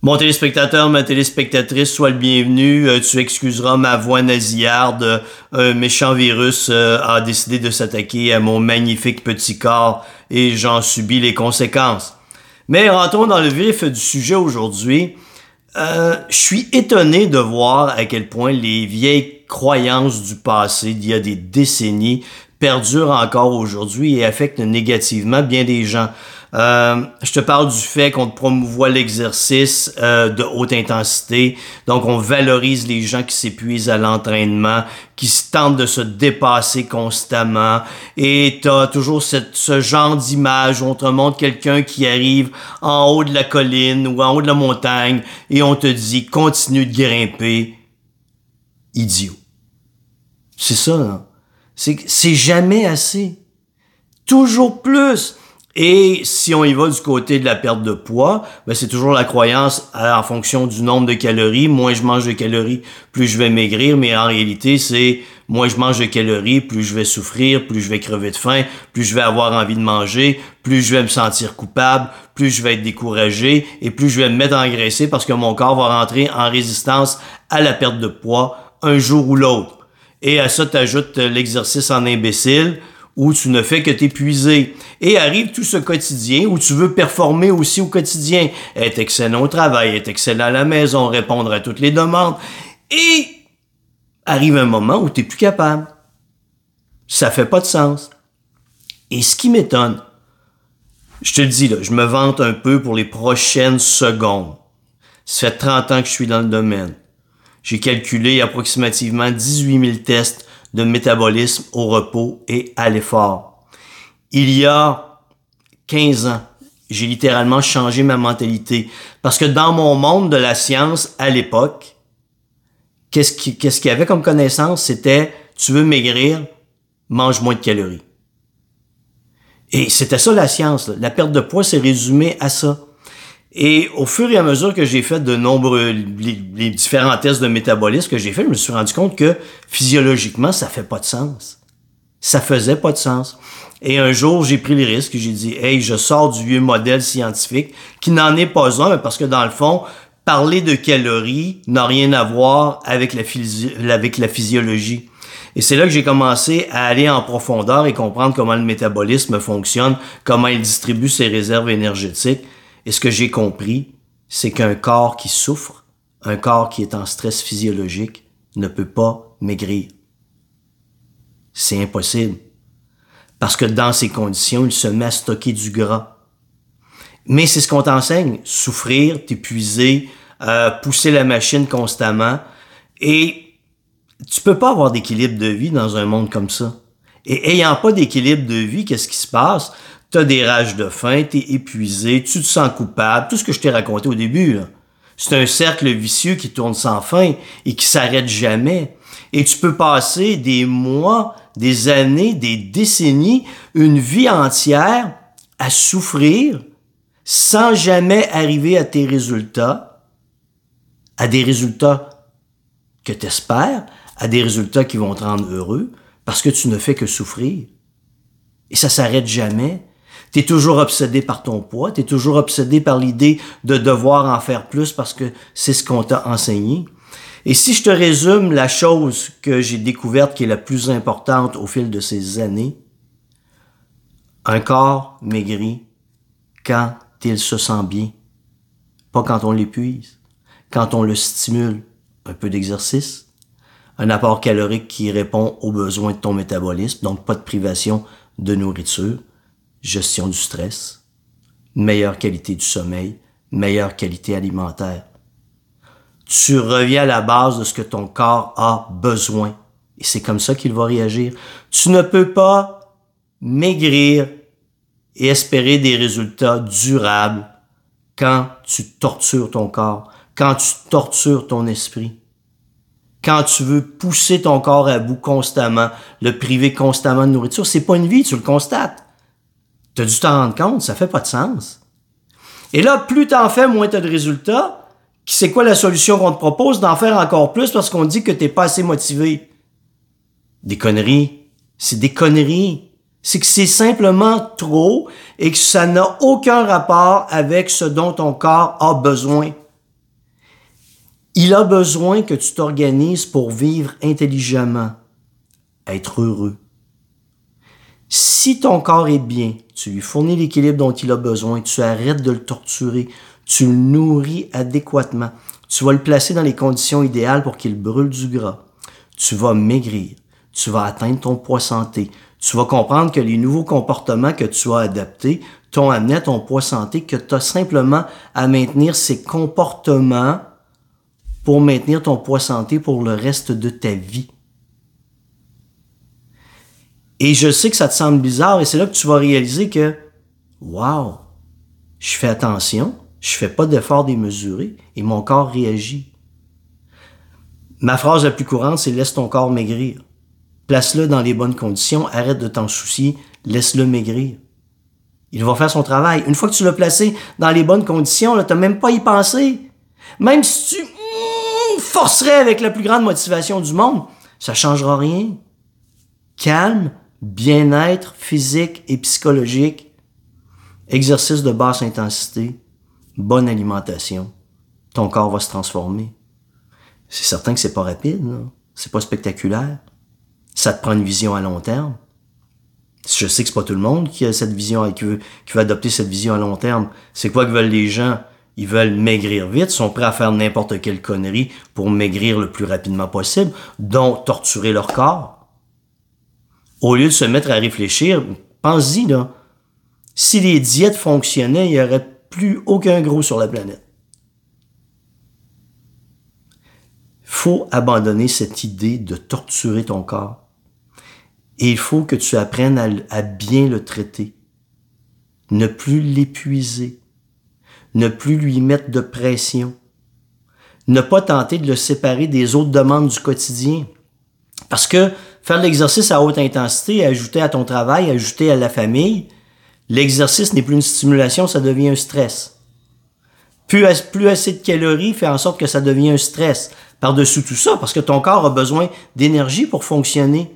Mon téléspectateur, ma téléspectatrice, sois le bienvenu. Euh, tu excuseras ma voix nasillarde. Un méchant virus euh, a décidé de s'attaquer à mon magnifique petit corps et j'en subis les conséquences. Mais rentrons dans le vif du sujet aujourd'hui. Euh, je suis étonné de voir à quel point les vieilles croyances du passé d'il y a des décennies perdurent encore aujourd'hui et affectent négativement bien des gens. Euh, je te parle du fait qu'on promouvoit l'exercice euh, de haute intensité. Donc, on valorise les gens qui s'épuisent à l'entraînement, qui tentent de se dépasser constamment. Et tu toujours ce genre d'image où on te montre quelqu'un qui arrive en haut de la colline ou en haut de la montagne et on te dit continue de grimper. Idiot. C'est ça, là. C'est jamais assez. Toujours plus. Et si on y va du côté de la perte de poids, ben c'est toujours la croyance euh, en fonction du nombre de calories. Moins je mange de calories, plus je vais maigrir. Mais en réalité, c'est moins je mange de calories, plus je vais souffrir, plus je vais crever de faim, plus je vais avoir envie de manger, plus je vais me sentir coupable, plus je vais être découragé et plus je vais me mettre à engraisser parce que mon corps va rentrer en résistance à la perte de poids un jour ou l'autre. Et à ça, tu ajoutes l'exercice en imbécile où tu ne fais que t'épuiser. Et arrive tout ce quotidien où tu veux performer aussi au quotidien, être excellent au travail, être excellent à la maison, répondre à toutes les demandes. Et arrive un moment où tu n'es plus capable. Ça fait pas de sens. Et ce qui m'étonne, je te le dis, là, je me vante un peu pour les prochaines secondes. Ça fait 30 ans que je suis dans le domaine. J'ai calculé approximativement 18 000 tests de métabolisme au repos et à l'effort. Il y a 15 ans, j'ai littéralement changé ma mentalité. Parce que dans mon monde de la science, à l'époque, qu'est-ce qu'il y avait comme connaissance? C'était, tu veux maigrir, mange moins de calories. Et c'était ça la science. La perte de poids s'est résumée à ça. Et au fur et à mesure que j'ai fait de nombreux, les, différents tests de métabolisme que j'ai fait, je me suis rendu compte que physiologiquement, ça fait pas de sens. Ça faisait pas de sens. Et un jour, j'ai pris les risques et j'ai dit, hey, je sors du vieux modèle scientifique qui n'en est pas un, parce que dans le fond, parler de calories n'a rien à voir avec la, avec la physiologie. Et c'est là que j'ai commencé à aller en profondeur et comprendre comment le métabolisme fonctionne, comment il distribue ses réserves énergétiques et ce que j'ai compris, c'est qu'un corps qui souffre, un corps qui est en stress physiologique, ne peut pas maigrir. C'est impossible. Parce que dans ces conditions, il se met à stocker du gras. Mais c'est ce qu'on t'enseigne. Souffrir, t'épuiser, euh, pousser la machine constamment. Et tu peux pas avoir d'équilibre de vie dans un monde comme ça. Et ayant pas d'équilibre de vie, qu'est-ce qui se passe? T'as des rages de faim, t'es épuisé, tu te sens coupable, tout ce que je t'ai raconté au début. C'est un cercle vicieux qui tourne sans fin et qui s'arrête jamais. Et tu peux passer des mois, des années, des décennies, une vie entière à souffrir sans jamais arriver à tes résultats, à des résultats que tu espères, à des résultats qui vont te rendre heureux, parce que tu ne fais que souffrir. Et ça s'arrête jamais. Tu es toujours obsédé par ton poids, tu es toujours obsédé par l'idée de devoir en faire plus parce que c'est ce qu'on t'a enseigné. Et si je te résume la chose que j'ai découverte qui est la plus importante au fil de ces années, un corps maigri quand il se sent bien, pas quand on l'épuise, quand on le stimule, un peu d'exercice, un apport calorique qui répond aux besoins de ton métabolisme, donc pas de privation de nourriture, gestion du stress, meilleure qualité du sommeil, meilleure qualité alimentaire. Tu reviens à la base de ce que ton corps a besoin. Et c'est comme ça qu'il va réagir. Tu ne peux pas maigrir et espérer des résultats durables quand tu tortures ton corps, quand tu tortures ton esprit, quand tu veux pousser ton corps à bout constamment, le priver constamment de nourriture. C'est pas une vie, tu le constates. Tu as dû t'en rendre compte, ça fait pas de sens. Et là, plus tu en fais, moins tu as de résultats. C'est quoi la solution qu'on te propose? D'en faire encore plus parce qu'on dit que t'es pas assez motivé? Des conneries. C'est des conneries. C'est que c'est simplement trop et que ça n'a aucun rapport avec ce dont ton corps a besoin. Il a besoin que tu t'organises pour vivre intelligemment, être heureux. Si ton corps est bien, tu lui fournis l'équilibre dont il a besoin, tu arrêtes de le torturer, tu le nourris adéquatement, tu vas le placer dans les conditions idéales pour qu'il brûle du gras. Tu vas maigrir, tu vas atteindre ton poids santé, tu vas comprendre que les nouveaux comportements que tu as adaptés t'ont amené à ton poids santé, que tu as simplement à maintenir ces comportements pour maintenir ton poids santé pour le reste de ta vie. Et je sais que ça te semble bizarre et c'est là que tu vas réaliser que, wow, je fais attention, je fais pas d'effort démesuré et mon corps réagit. Ma phrase la plus courante, c'est laisse ton corps maigrir. Place-le dans les bonnes conditions, arrête de t'en soucier, laisse-le maigrir. Il va faire son travail. Une fois que tu l'as placé dans les bonnes conditions, tu n'as même pas y penser. Même si tu hmm, forcerais avec la plus grande motivation du monde, ça changera rien. Calme, bien-être physique et psychologique, exercice de basse intensité, bonne alimentation, ton corps va se transformer. C'est certain que c'est pas rapide, c'est pas spectaculaire. Ça te prend une vision à long terme. Je sais que c'est pas tout le monde qui a cette vision, qui veut, qui veut adopter cette vision à long terme. C'est quoi que veulent les gens? Ils veulent maigrir vite, sont prêts à faire n'importe quelle connerie pour maigrir le plus rapidement possible, dont torturer leur corps au lieu de se mettre à réfléchir, pense-y, là. Si les diètes fonctionnaient, il n'y aurait plus aucun gros sur la planète. faut abandonner cette idée de torturer ton corps. Et il faut que tu apprennes à, à bien le traiter. Ne plus l'épuiser. Ne plus lui mettre de pression. Ne pas tenter de le séparer des autres demandes du quotidien. Parce que faire l'exercice à haute intensité, ajouter à ton travail, ajouter à la famille, l'exercice n'est plus une stimulation, ça devient un stress. Plus, plus assez de calories fait en sorte que ça devient un stress. Par-dessus tout ça, parce que ton corps a besoin d'énergie pour fonctionner.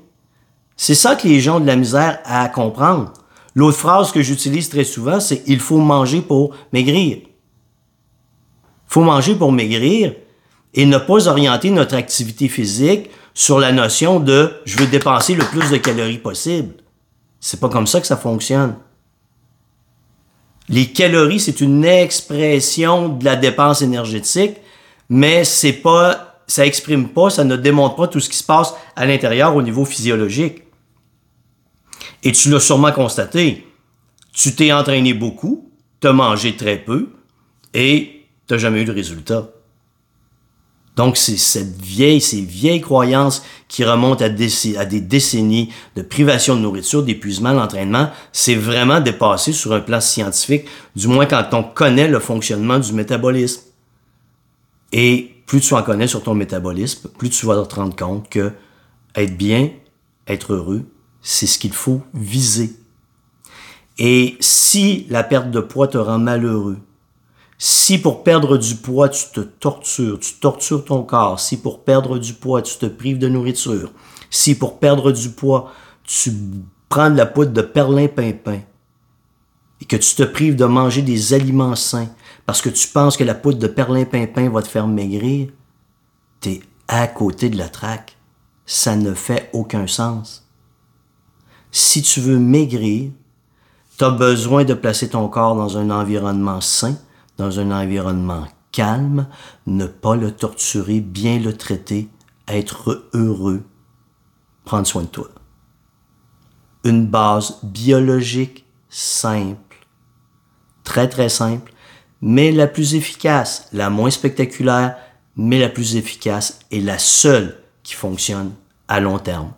C'est ça que les gens ont de la misère à comprendre. L'autre phrase que j'utilise très souvent, c'est il faut manger pour maigrir. Il faut manger pour maigrir et ne pas orienter notre activité physique sur la notion de je veux dépenser le plus de calories possible. C'est pas comme ça que ça fonctionne. Les calories, c'est une expression de la dépense énergétique, mais c'est pas, ça exprime pas, ça ne démontre pas tout ce qui se passe à l'intérieur au niveau physiologique. Et tu l'as sûrement constaté. Tu t'es entraîné beaucoup, t'as mangé très peu, et t'as jamais eu de résultat. Donc, c'est cette vieille, ces vieilles croyances qui remontent à, des décennies de privation de nourriture, d'épuisement, d'entraînement, c'est vraiment dépassé sur un plan scientifique, du moins quand on connaît le fonctionnement du métabolisme. Et plus tu en connais sur ton métabolisme, plus tu vas te rendre compte que être bien, être heureux, c'est ce qu'il faut viser. Et si la perte de poids te rend malheureux, si pour perdre du poids, tu te tortures, tu tortures ton corps, si pour perdre du poids, tu te prives de nourriture, si pour perdre du poids, tu prends de la poudre de perlin-pimpin et que tu te prives de manger des aliments sains parce que tu penses que la poudre de perlin-pimpin va te faire maigrir, t'es à côté de la traque. Ça ne fait aucun sens. Si tu veux maigrir, tu as besoin de placer ton corps dans un environnement sain, dans un environnement calme, ne pas le torturer, bien le traiter, être heureux, prendre soin de toi. Une base biologique simple, très très simple, mais la plus efficace, la moins spectaculaire, mais la plus efficace et la seule qui fonctionne à long terme.